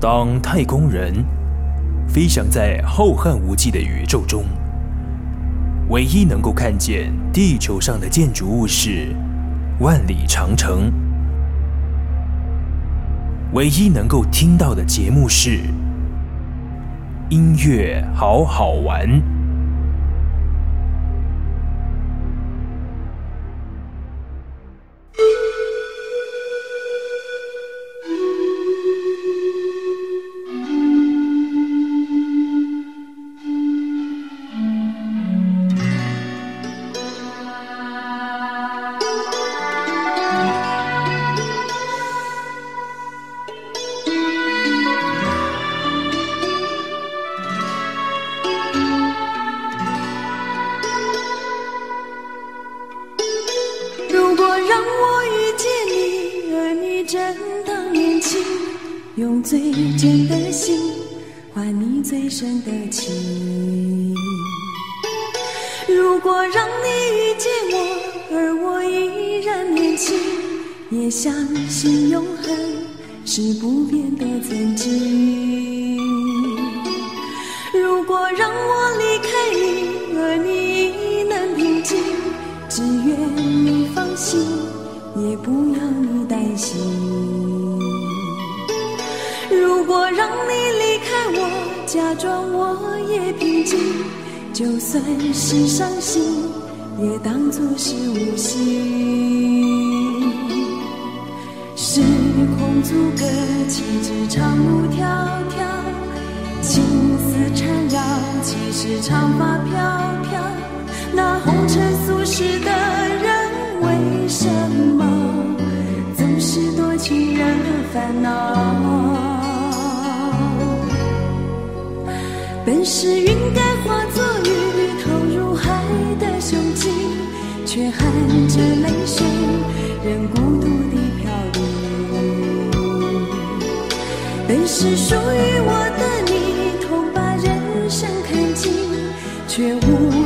当太空人飞翔在浩瀚无际的宇宙中唯一能够看见地球上的建筑物是万里长城。唯一能够听到的节目是音乐好好玩。几只长路迢迢，青丝缠绕，几时长发飘飘？那红尘俗世的人，为什么总是多情人烦恼？本是云该化作雨，投入海的胸襟，却含着泪水，任孤独。是属于我的你同把人生看尽却无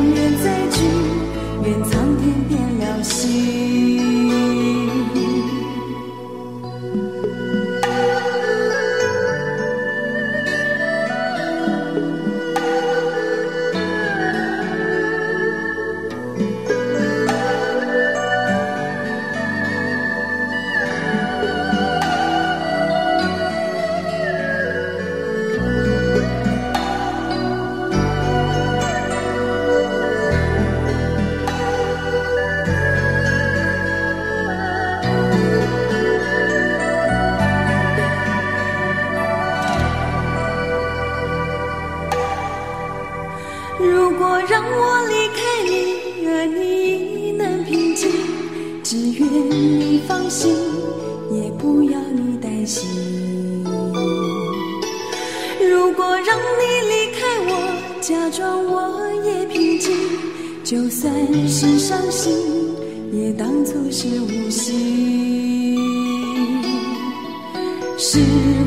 是伤心也当作是无心时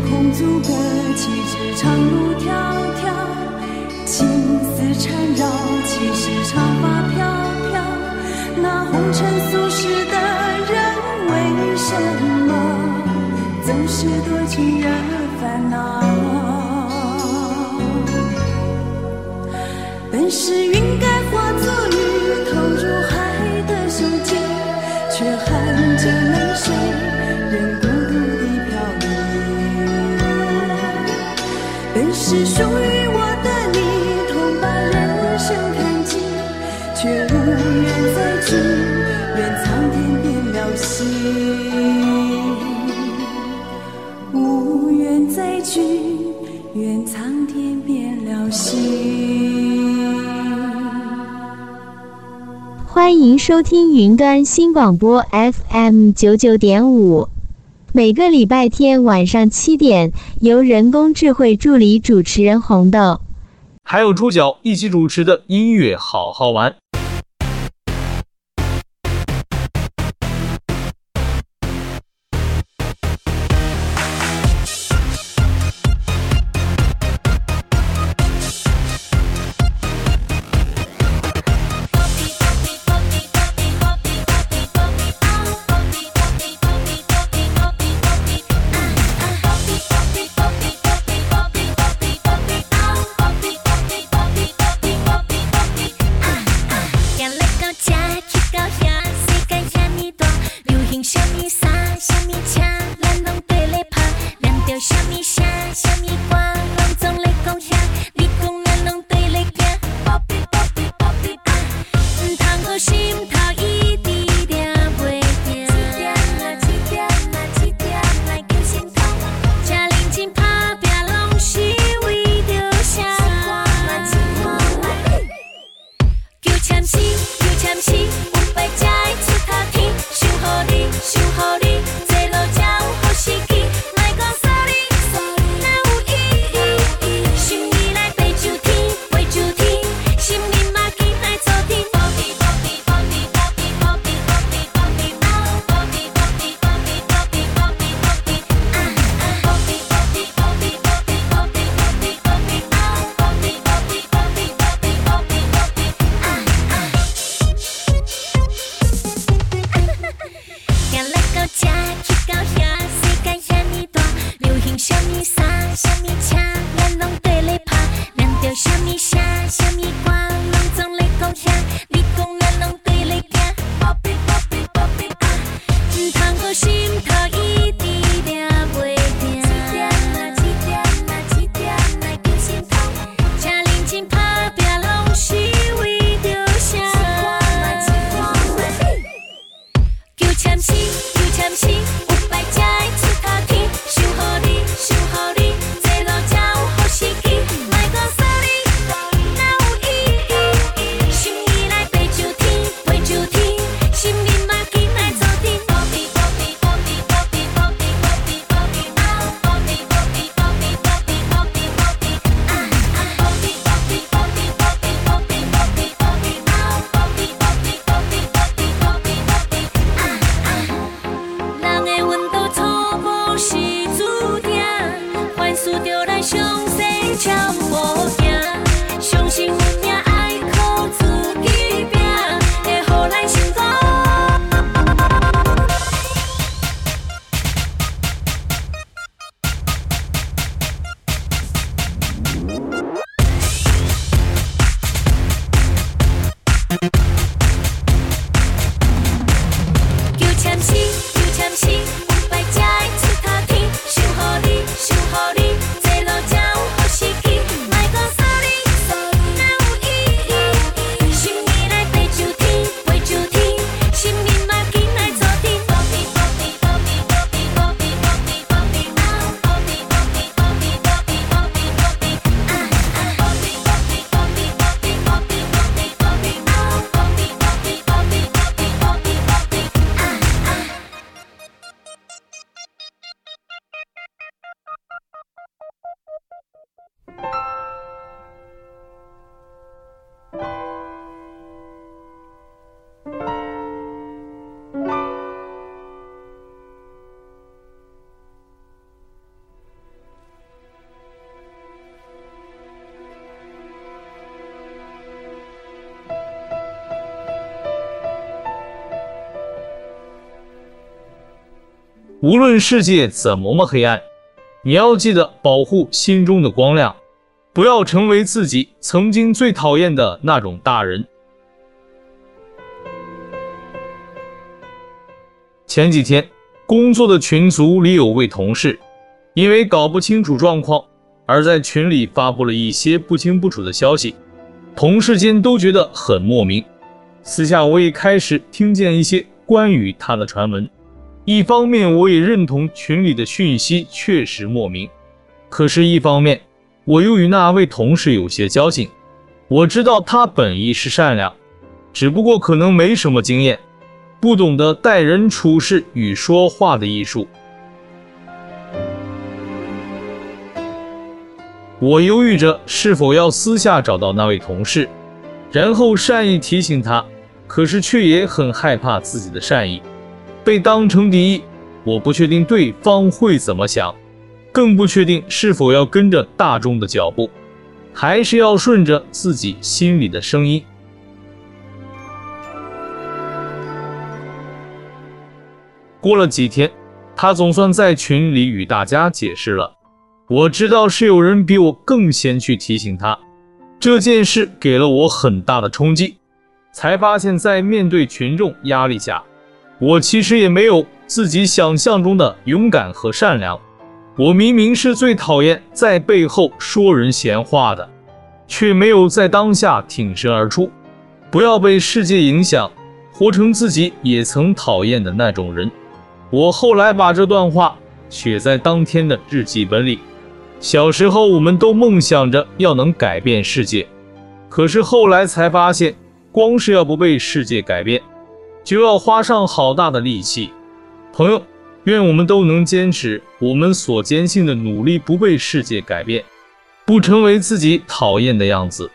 空阻隔岂止长路迢迢情丝缠绕岂是长发飘飘那红尘俗世的人为什么总是多情惹烦恼本是云该足迹，却含着泪水，任孤独地飘零。本是属于。欢迎收听云端新广播 fm 九九点五每个礼拜天晚上七点由人工智慧助理主持人红豆。还有猪脚一起主持的音乐好好玩。无论世界怎么么黑暗，你要记得保护心中的光亮，不要成为自己曾经最讨厌的那种大人。前几天，工作的群组里有位同事，因为搞不清楚状况，而在群里发布了一些不清不楚的消息，同事间都觉得很莫名。私下我也开始听见一些关于他的传闻。一方面，我也认同群里的讯息确实莫名，可是，一方面，我又与那位同事有些交情，我知道他本意是善良，只不过可能没什么经验，不懂得待人处事与说话的艺术。我犹豫着是否要私下找到那位同事，然后善意提醒他，可是却也很害怕自己的善意被当成敌意，我不确定对方会怎么想，更不确定是否要跟着大众的脚步，还是要顺着自己心里的声音。过了几天，他总算在群里与大家解释了。我知道是有人比我更先去提醒他，这件事给了我很大的冲击，才发现，在面对群众压力下。我其实也没有自己想象中的勇敢和善良，我明明是最讨厌在背后说人闲话的，却没有在当下挺身而出。不要被世界影响，活成自己也曾讨厌的那种人。我后来把这段话写在当天的日记本里。小时候，我们都梦想着要能改变世界，可是后来才发现，光是要不被世界改变，就要花上好大的力气。朋友，愿我们都能坚持我们所坚信的努力，不被世界改变，不成为自己讨厌的样子。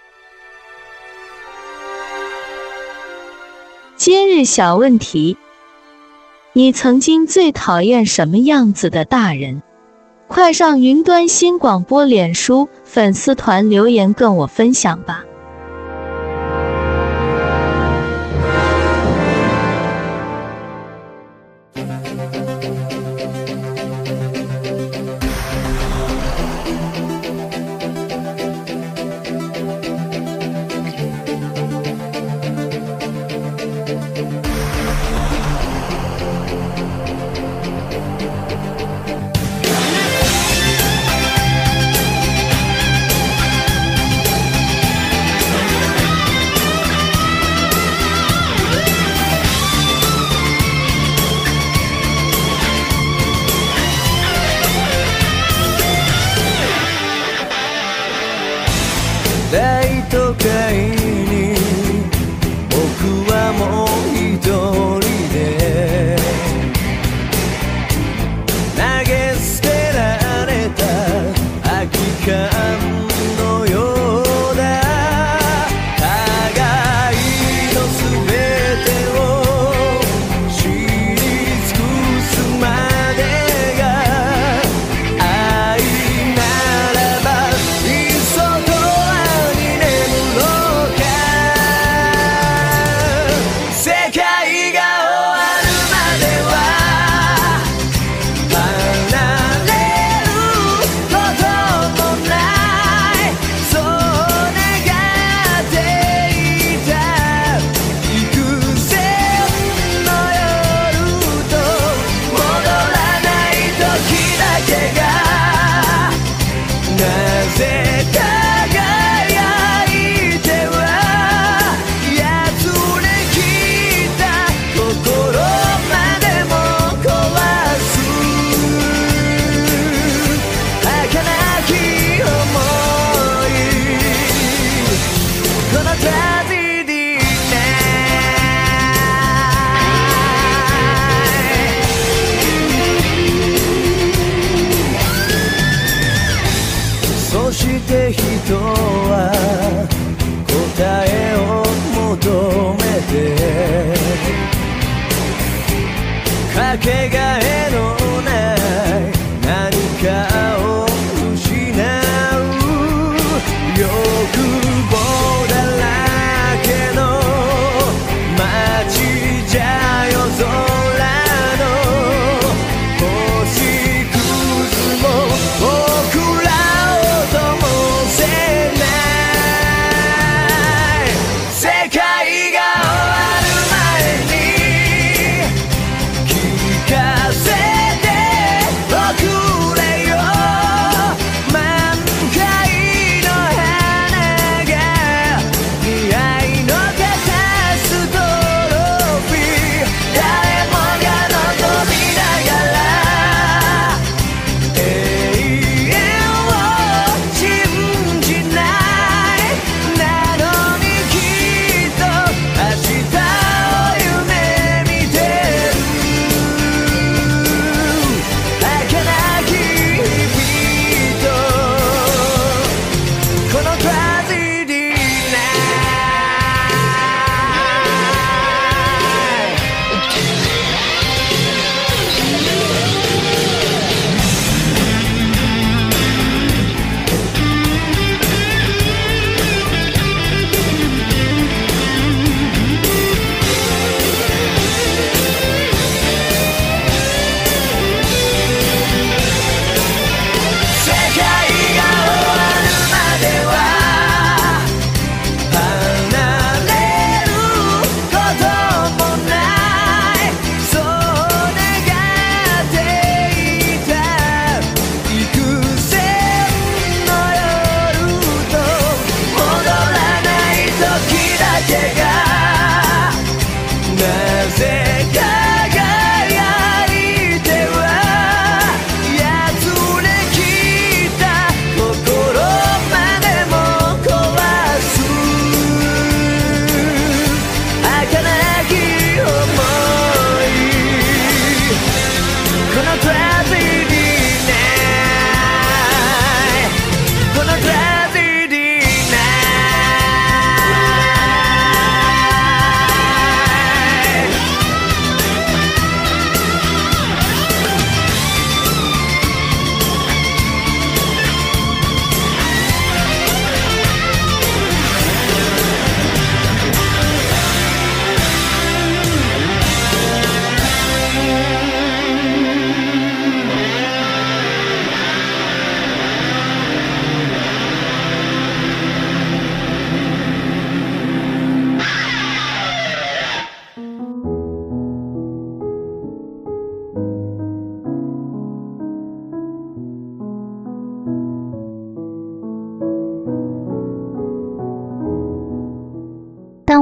今日小问题：你曾经最讨厌什么样子的大人？快上云端新广播脸书粉丝团留言跟我分享吧。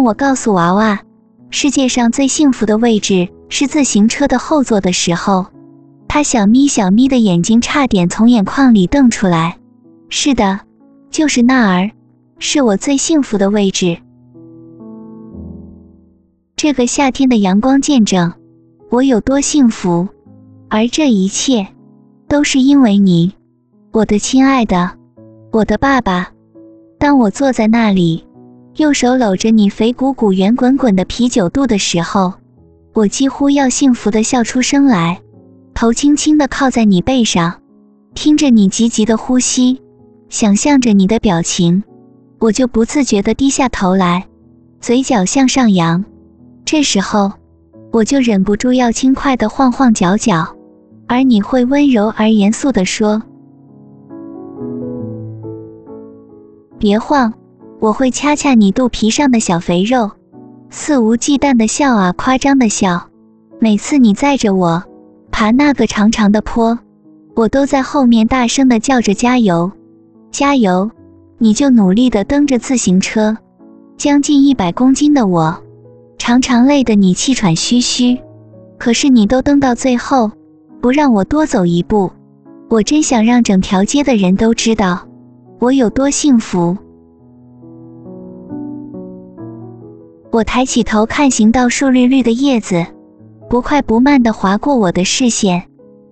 我告诉娃娃，世界上最幸福的位置是自行车的后座的时候，他小眯小眯的眼睛差点从眼眶里瞪出来。是的，就是那儿，是我最幸福的位置。这个夏天的阳光见证我有多幸福，而这一切都是因为你，我的亲爱的，我的爸爸。当我坐在那里，右手搂着你肥鼓鼓、圆滚滚的啤酒肚的时候，我几乎要幸福的笑出声来。头轻轻的靠在你背上，听着你急急的呼吸，想象着你的表情，我就不自觉的低下头来，嘴角向上扬。这时候，我就忍不住要轻快的晃晃脚脚，而你会温柔而严肃的说：“别晃。”我会掐掐你肚皮上的小肥肉，肆无忌惮地笑啊，夸张地笑。每次你载着我爬那个长长的坡，我都在后面大声地叫着加油，加油！你就努力地蹬着自行车，将近一百公斤的我，常常累得你气喘吁吁。可是你都蹬到最后，不让我多走一步。我真想让整条街的人都知道，我有多幸福。我抬起头看行道树绿绿的叶子，不快不慢地划过我的视线。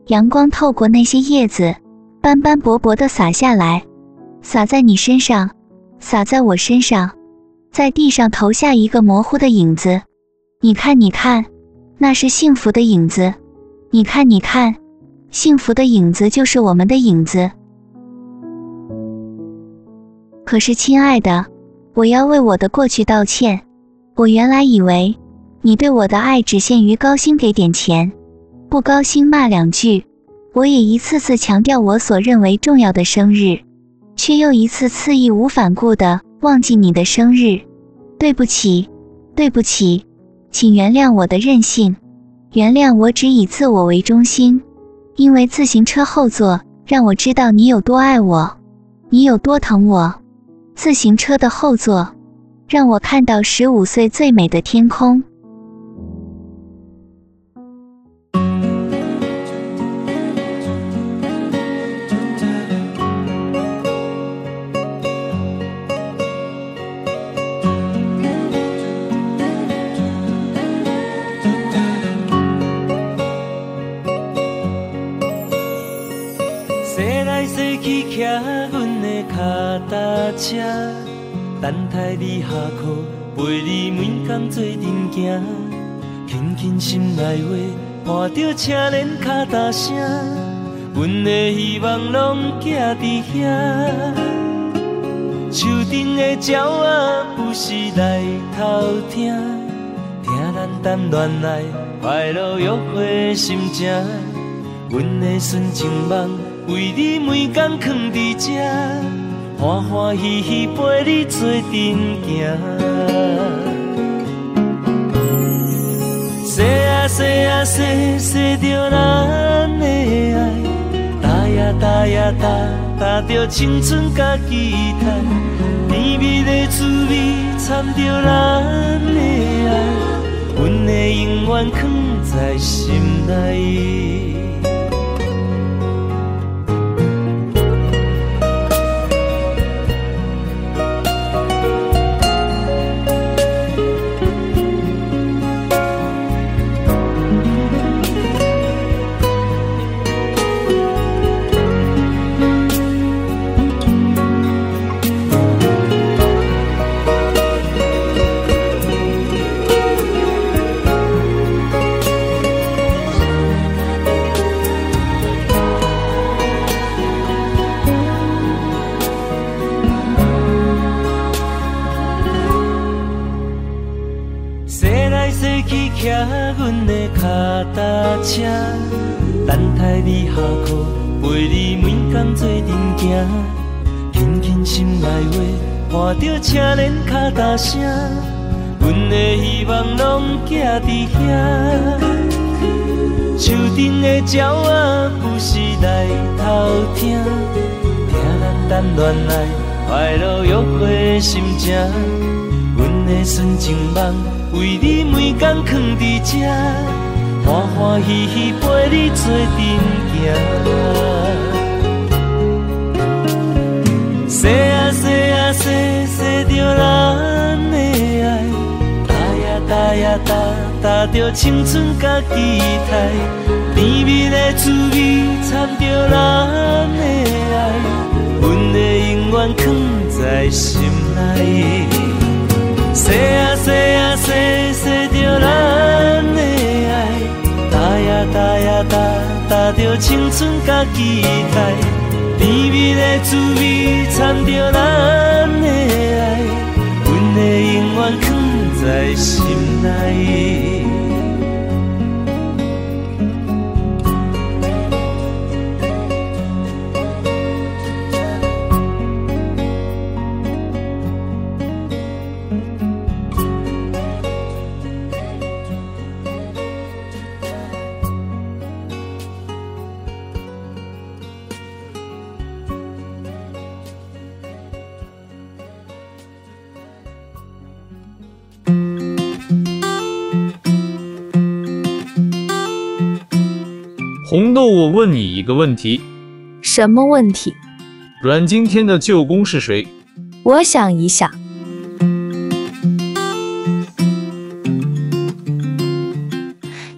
阳光透过那些叶子，斑斑驳驳地洒下来，洒在你身上，洒在我身上，在地上投下一个模糊的影子。你看，你看，那是幸福的影子。你看，你看，幸福的影子就是我们的影子。可是，亲爱的，我要为我的过去道歉。我原来以为你对我的爱只限于高兴给点钱，不高兴骂两句。我也一次次强调我所认为重要的生日，却又一次次义无反顾地忘记你的生日。对不起，对不起，请原谅我的任性，原谅我只以自我为中心。因为自行车后座让我知道你有多爱我，你有多疼我。自行车的后座。让我看到十五岁最美的天空。你下课，陪你每天做阵行，轻轻心内话，伴着车轮脚踏声，阮的希望拢寄伫遐。树顶的鸟仔不时来偷听，听咱谈恋爱快乐约会心情，阮的纯情梦为你每天藏伫这。欢欢喜喜陪你做阵行，说啊说啊说，说着咱的爱，踏呀踏呀踏，踏着青春甲期待，甜蜜的滋味掺着咱的爱，阮会永远藏在心内。踏踏车，等待你下课，陪你每工做阵行。轻轻心内话，伴着车轮敲踏声，阮的希望拢寄伫遐。树顶的鸟仔不时来偷听，听咱谈恋爱，快乐约会的心情。阮的纯情梦，为你每工藏伫遮。欢欢喜喜陪你做阵行。说啊说啊说，说着咱的爱，搭呀搭呀搭，搭着青春甲期待，甜蜜的滋味掺着咱的爱，阮会永远藏在心内。说啊说啊说，说着咱的，搭呀哒呀搭，搭着青春甲期待，甜蜜的滋味掺着咱的爱，阮会永远藏在心内。个问题。什么问题？阮经天的舅公是谁？我想一想。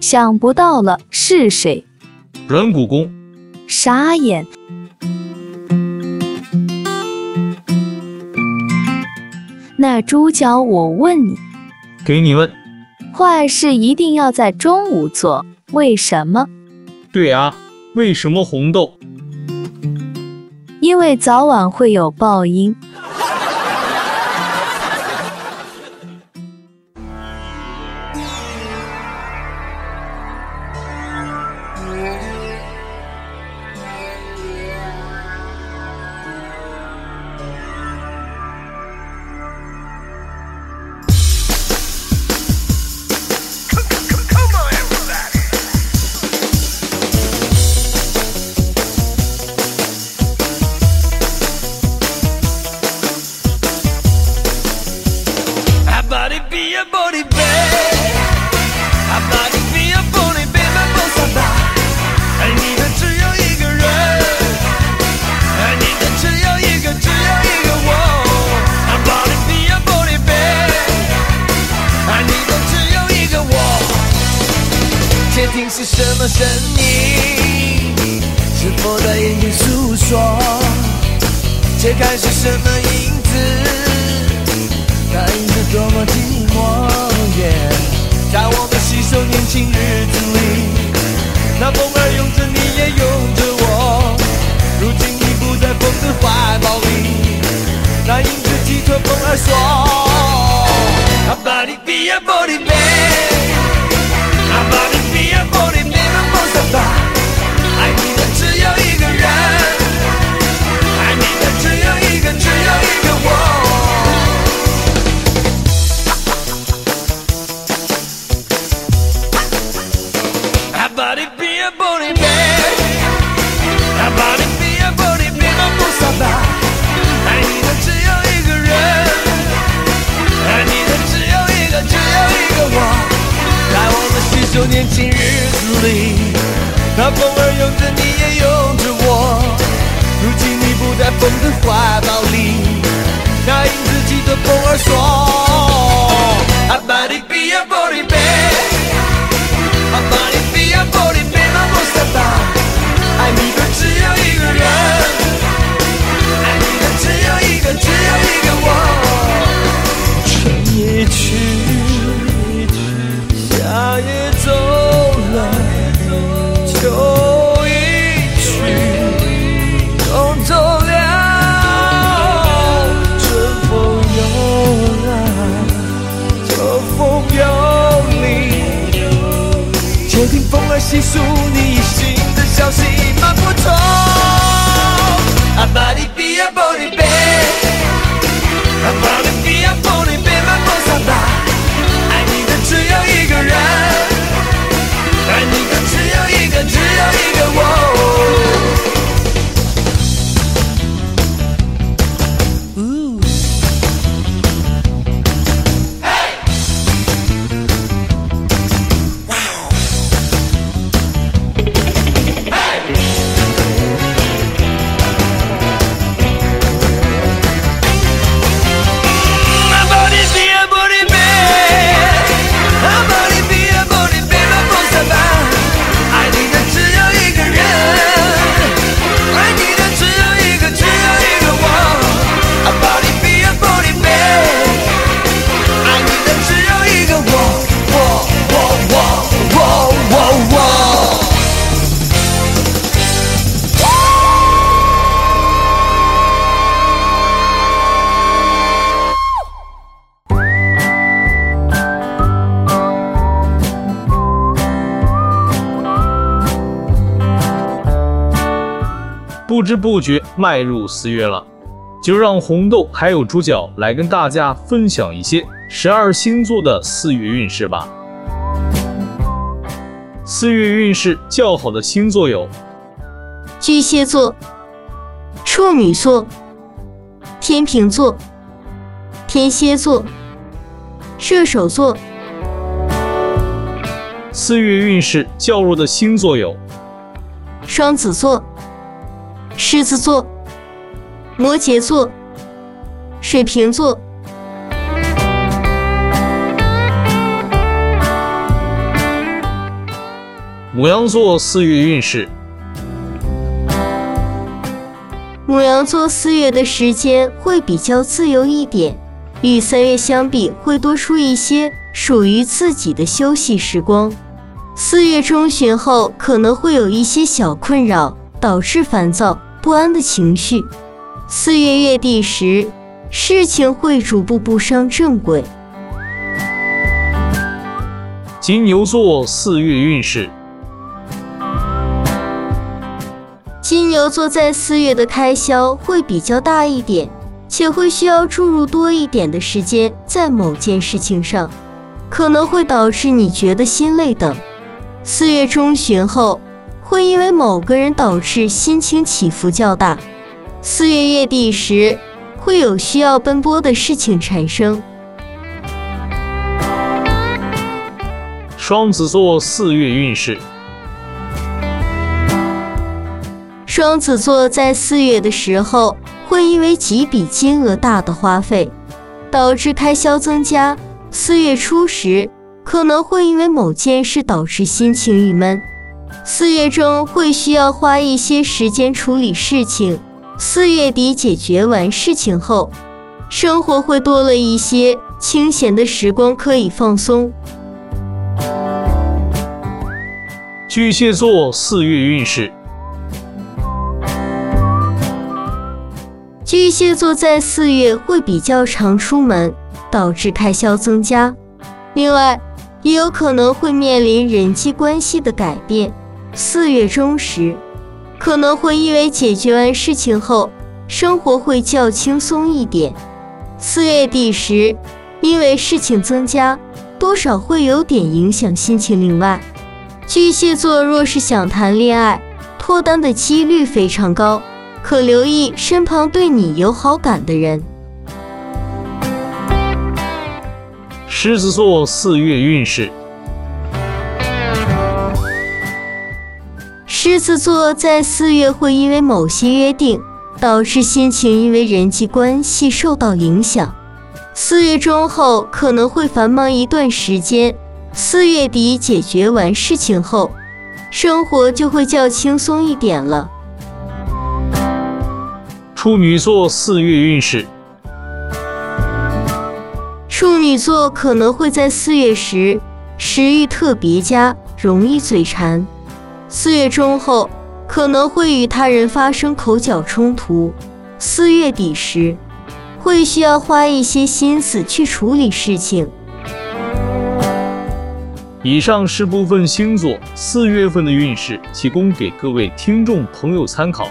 想不到了，是谁？阮古公。傻眼。那猪脚，我问你。给你问。坏事一定要在中午做，为什么？对啊，为什么红豆？因为早晚会有报应。不知不觉迈入四月了，就让红豆还有猪脚来跟大家分享一些十二星座的四月运势吧。四月运势较好的星座有巨蟹座、处女座、天秤座、天蝎座、射手座。四月运势较弱的星座有双子座。狮子座、摩羯座、水瓶座。牡羊座四月运势。牡羊座四月的时间会比较自由一点，与三月相比，会多出一些属于自己的休息时光。四月中旬后，可能会有一些小困扰，导致烦躁。不安的情绪，四月月底时，事情会逐步步上正轨。金牛座四月运势。金牛座在四月的开销会比较大一点，且会需要注入多一点的时间在某件事情上，可能会导致你觉得心累等。四月中旬后，会因为某个人导致心情起伏较大，四月月底时会有需要奔波的事情产生。双子座四月运势。双子座在四月的时候会因为几笔金额大的花费，导致开销增加。四月初时可能会因为某件事导致心情郁闷。四月中会需要花一些时间处理事情，四月底解决完事情后，生活会多了一些清闲的时光可以放松。巨蟹座四月运势。巨蟹座在四月会比较常出门，导致开销增加，另外也有可能会面临人际关系的改变。四月中时，可能会因为解决完事情后，生活会较轻松一点。四月底时，因为事情增加，多少会有点影响心情。另外，巨蟹座若是想谈恋爱，脱单的几率非常高，可留意身旁对你有好感的人。狮子座四月运势。狮子座在四月会因为某些约定，导致心情因为人际关系受到影响。四月中后可能会繁忙一段时间，四月底解决完事情后，生活就会较轻松一点了。处女座四月运势。处女座可能会在四月时食欲特别佳，容易嘴馋。四月中后可能会与他人发生口角冲突，四月底时会需要花一些心思去处理事情。以上是部分星座四月份的运势，提供给各位听众朋友参考。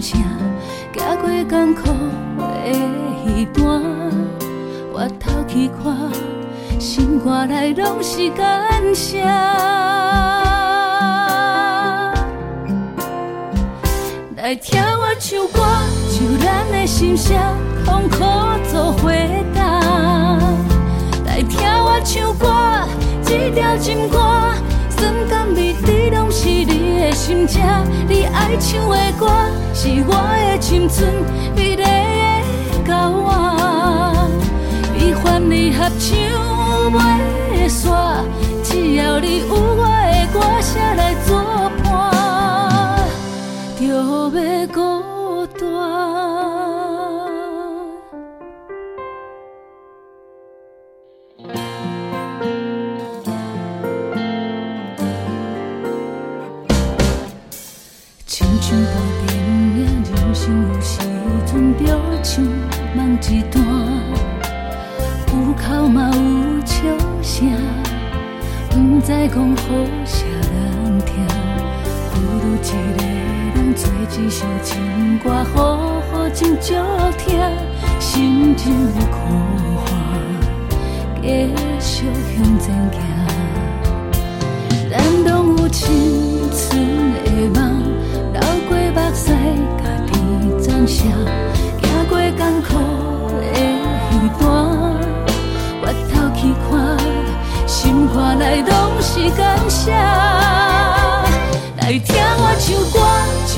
心声，行过艰苦的彼段，回头去看，心肝内拢是感谢。来听我唱歌，就咱的心声，痛苦作回答。来听我唱歌，这条情歌，酸甘蜜甜拢是你的心声。你爱唱的歌。是我的青春美丽的交换。悲欢离合唱袂煞，只要你有我的歌声来作伴，就袂孤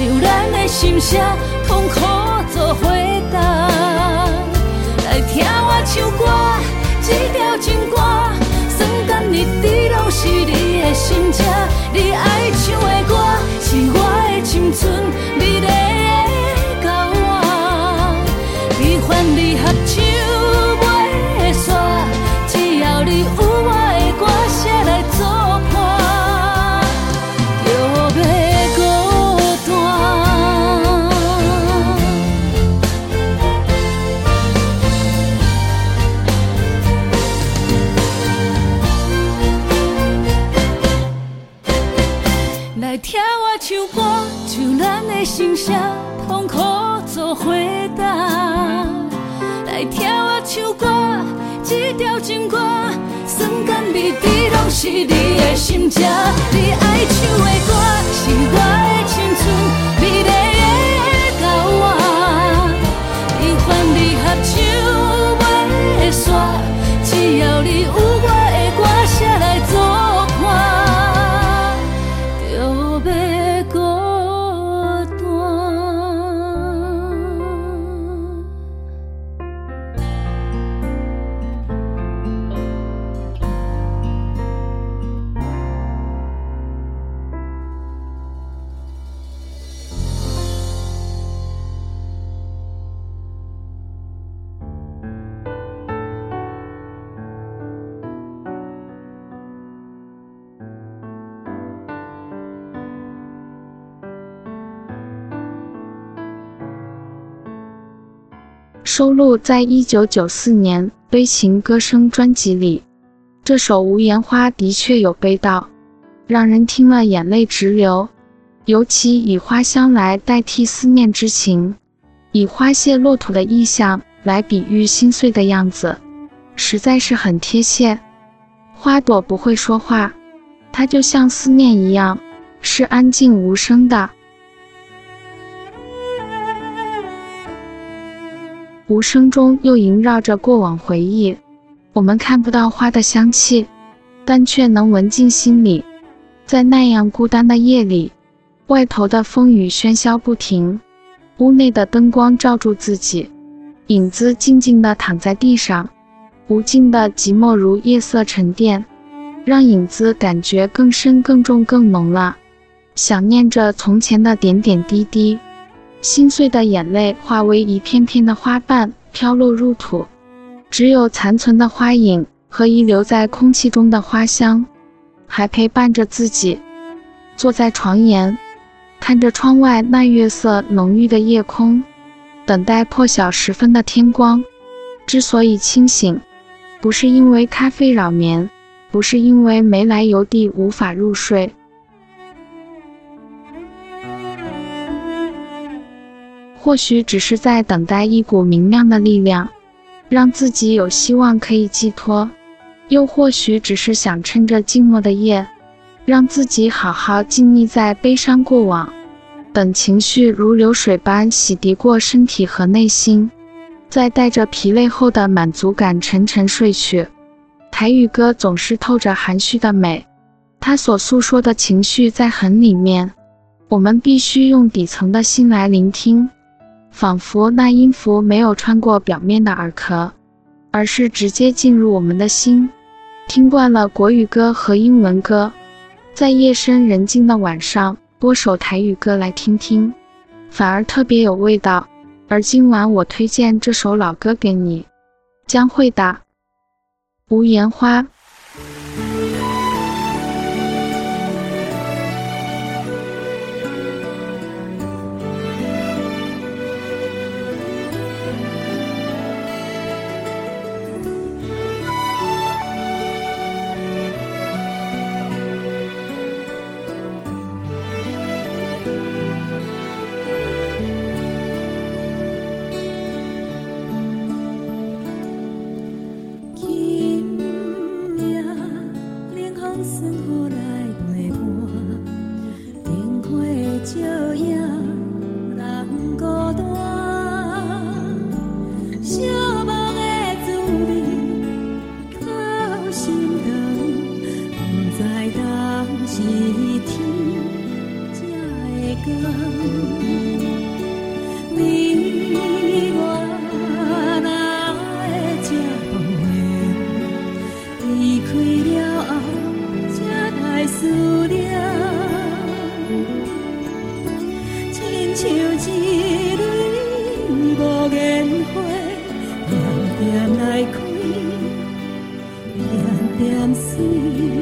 唱咱的心声，痛苦做回答。来听我唱歌，这条情歌，酸甘蜜甜拢是你的心声。你爱唱的歌，是我歌，酸甘蜜甜拢是你的心情。你爱唱的歌，是我收录在一九九四年《悲情歌声》专辑里，这首《无言花》的确有悲悼，让人听了眼泪直流。尤其以花香来代替思念之情，以花谢落土的意象来比喻心碎的样子，实在是很贴切。花朵不会说话，它就像思念一样，是安静无声的。无声中又萦绕着过往回忆，我们看不到花的香气，但却能闻进心里。在那样孤单的夜里，外头的风雨喧嚣不停，屋内的灯光照住自己，影子静静地躺在地上，无尽的寂寞如夜色沉淀，让影子感觉更深、更重、更浓了。想念着从前的点点滴滴。心碎的眼泪化为一片片的花瓣，飘落入土。只有残存的花影和遗留在空气中的花香，还陪伴着自己。坐在床沿，看着窗外那月色浓郁的夜空，等待破晓时分的天光。之所以清醒，不是因为咖啡扰眠，不是因为没来由地无法入睡。或许只是在等待一股明亮的力量，让自己有希望可以寄托；又或许只是想趁着静默的夜，让自己好好静谧在悲伤过往，等情绪如流水般洗涤过身体和内心，再带着疲累后的满足感沉沉睡去。台语歌总是透着含蓄的美，它所诉说的情绪在很里面。我们必须用底层的心来聆听，仿佛那音符没有穿过表面的耳壳，而是直接进入我们的心。听惯了国语歌和英文歌，在夜深人静的晚上播首台语歌来听听，反而特别有味道。而今晚我推荐这首老歌给你，江蕙的《无言花》。see.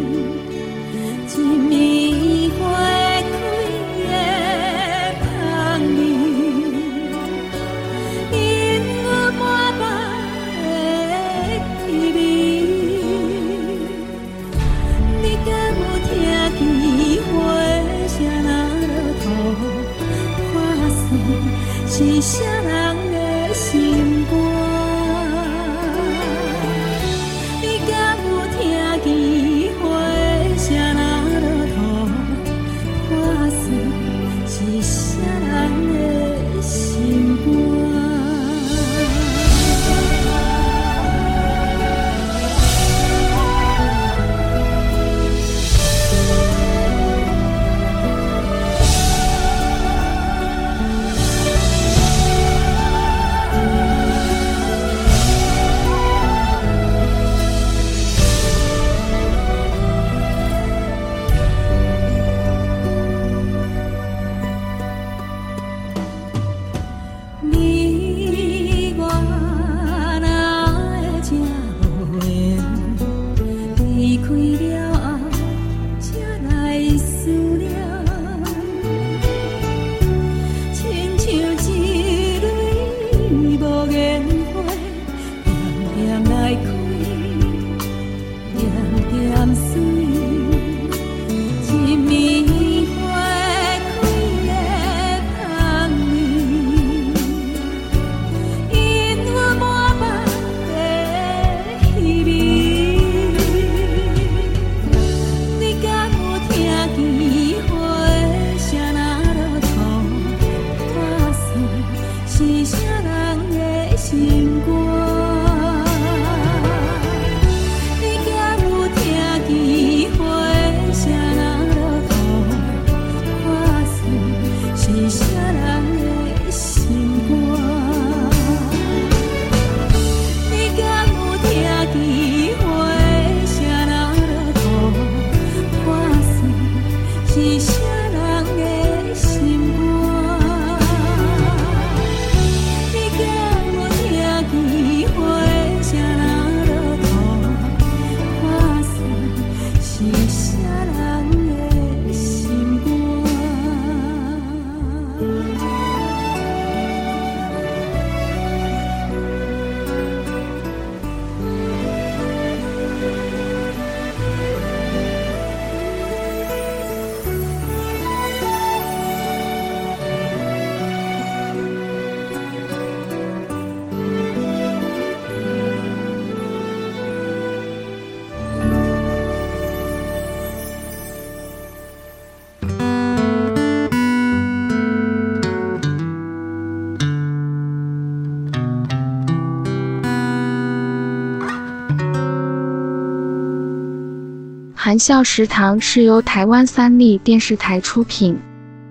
含笑食堂是由台湾三立电视台出品，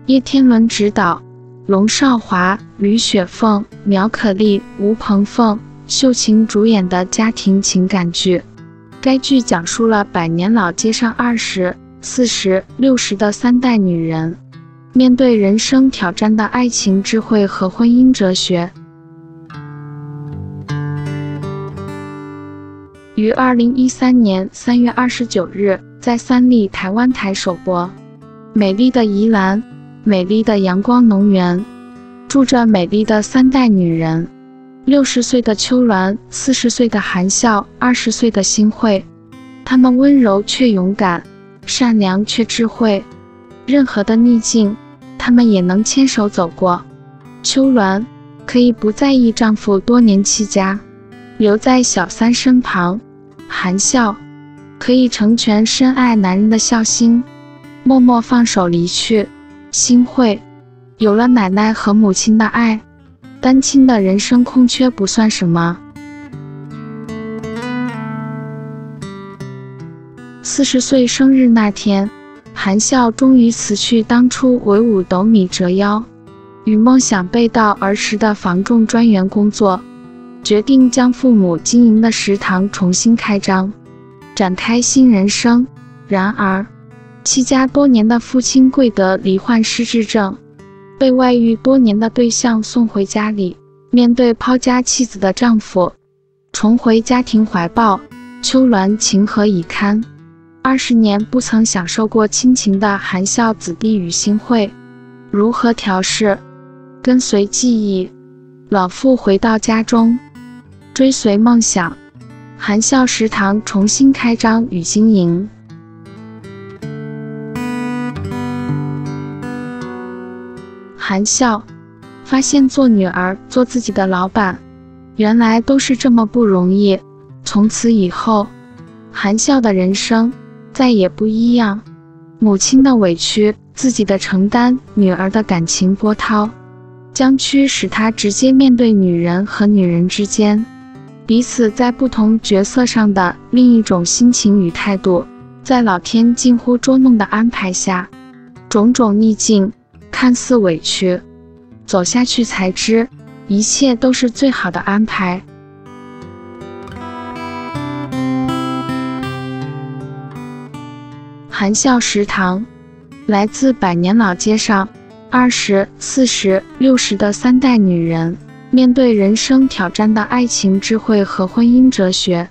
叶天伦执导，龙劭华、吕雪凤、苗可丽、吴鹏凤、秀琴主演的家庭情感剧。该剧讲述了百年老街上二十、四十、六十的三代女人，面对人生挑战的爱情智慧和婚姻哲学。于二零一三年三月二十九日在三立台湾台首播。美丽的宜兰，美丽的阳光农园，住着美丽的三代女人：六十岁的秋鸾，四十岁的含笑，二十岁的新慧。她们温柔却勇敢，善良却智慧。任何的逆境，她们也能牵手走过。秋鸾可以不在意丈夫多年弃家，留在小三身旁。含笑，可以成全深爱男人的孝心，默默放手离去。心会，有了奶奶和母亲的爱，单亲的人生空缺不算什么。四十岁生日那天，韩笑终于辞去当初为五斗米折腰，与梦想背道而驰的房仲专员工作。决定将父母经营的食堂重新开张，展开新人生。然而，妻家多年的父亲贵德罹患失智症，被外遇多年的对象送回家里。面对抛家弃子的丈夫，重回家庭怀抱，秋鸾情何以堪？二十年不曾享受过亲情的含笑子弟与新慧，如何调试？跟随记忆，老妇回到家中。追随梦想，含笑食堂重新开张与经营。含笑发现做女儿、做自己的老板，原来都是这么不容易。从此以后，含笑的人生再也不一样。母亲的委屈，自己的承担，女儿的感情波涛，将驱使她直接面对女人和女人之间。彼此在不同角色上的另一种心情与态度，在老天近乎捉弄的安排下，种种逆境看似委屈，走下去才知，一切都是最好的安排。含笑食堂，来自百年老街上二十、四十、六十的三代女人。面对人生挑战的爱情智慧和婚姻哲学。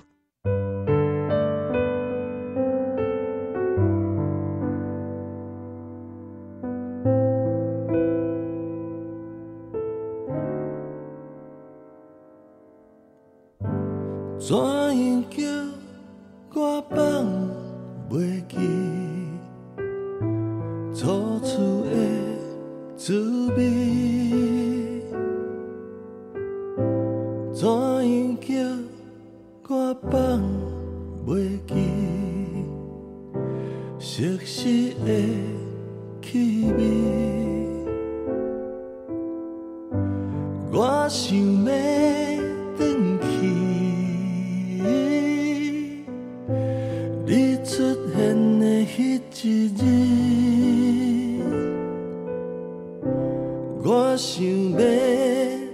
我想要。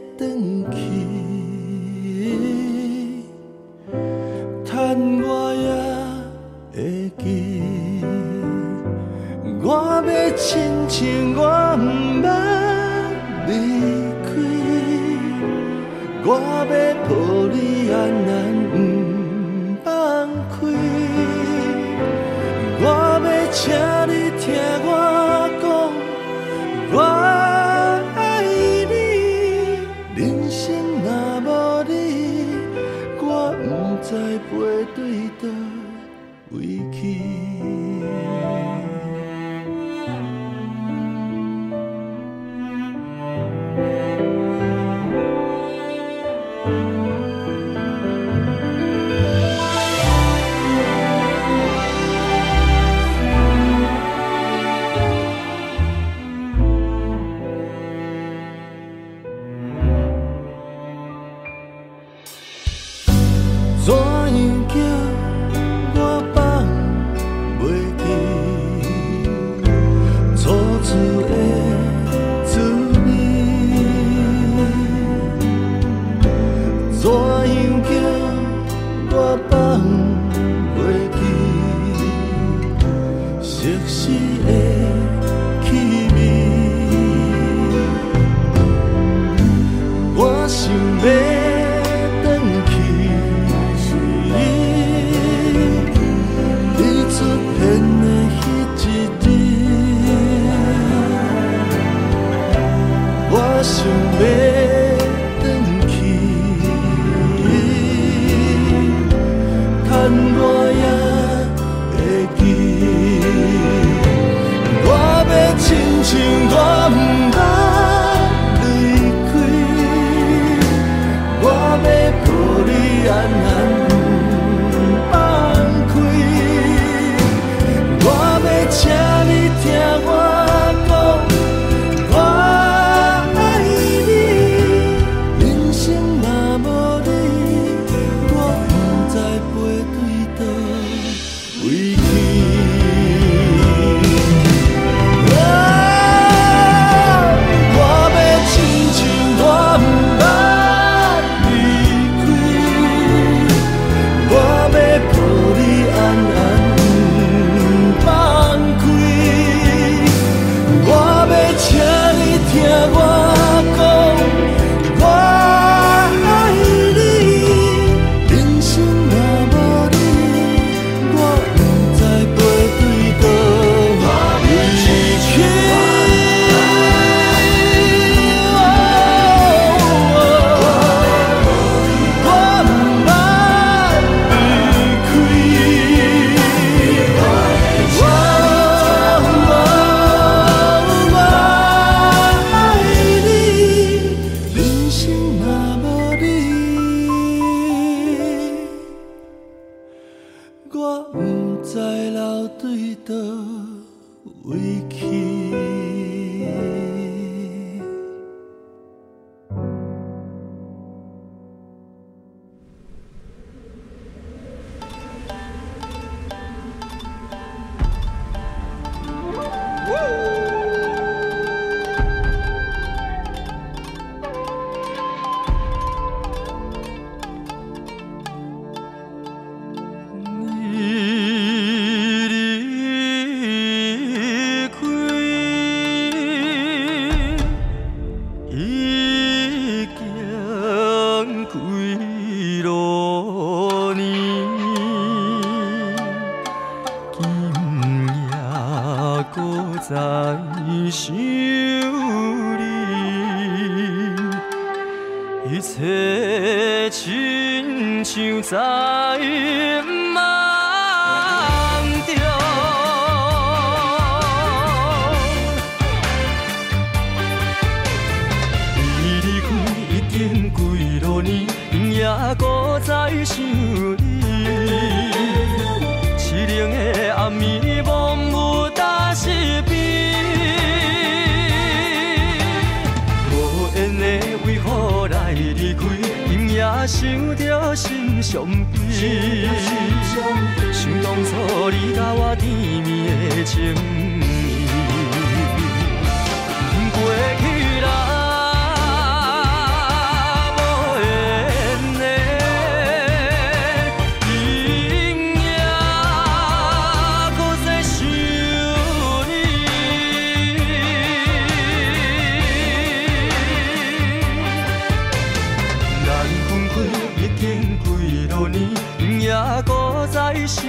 也搁在想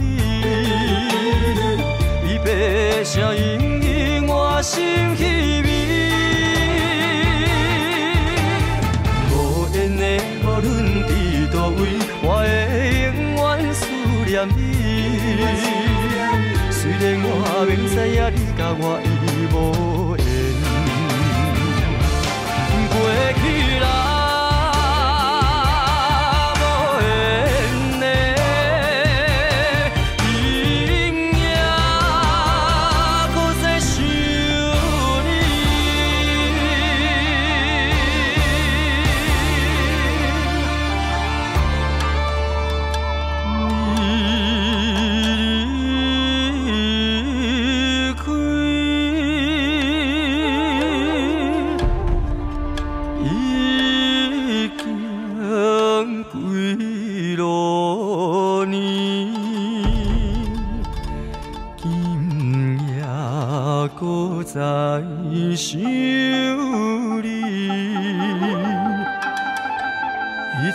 你，离别声声唤心凄迷。无缘的，无论在佗位，我会永远思念你。虽然我明知影你甲我已无缘，过去啦。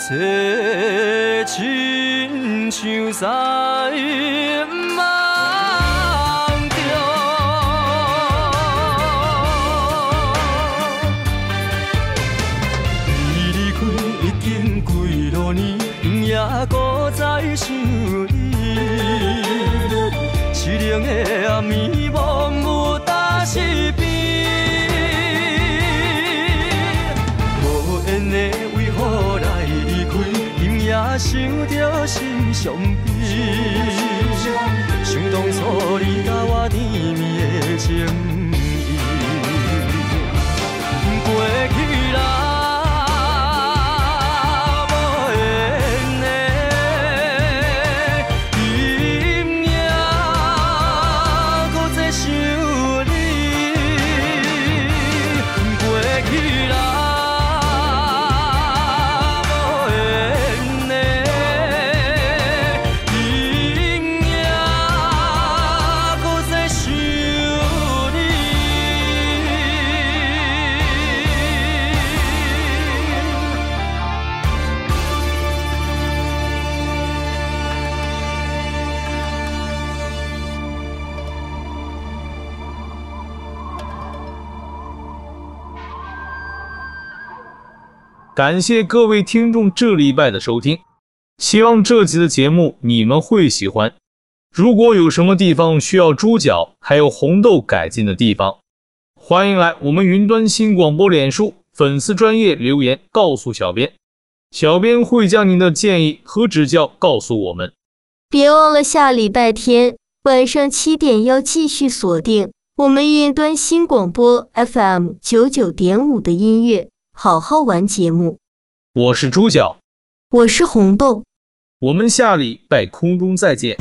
切亲像在梦中。你离开已经几多年，也搁在想你。凄凉的情。感谢各位听众这礼拜的收听，希望这集的节目你们会喜欢。如果有什么地方需要猪脚还有红豆改进的地方，欢迎来我们云端新广播脸书粉丝专业留言告诉小编，小编会将您的建议和指教告诉我们。别忘了下礼拜天晚上七点要继续锁定我们云端新广播 FM 九九点五的音乐。好好玩节目，我是猪脚，我是红豆，我们下礼拜空中再见。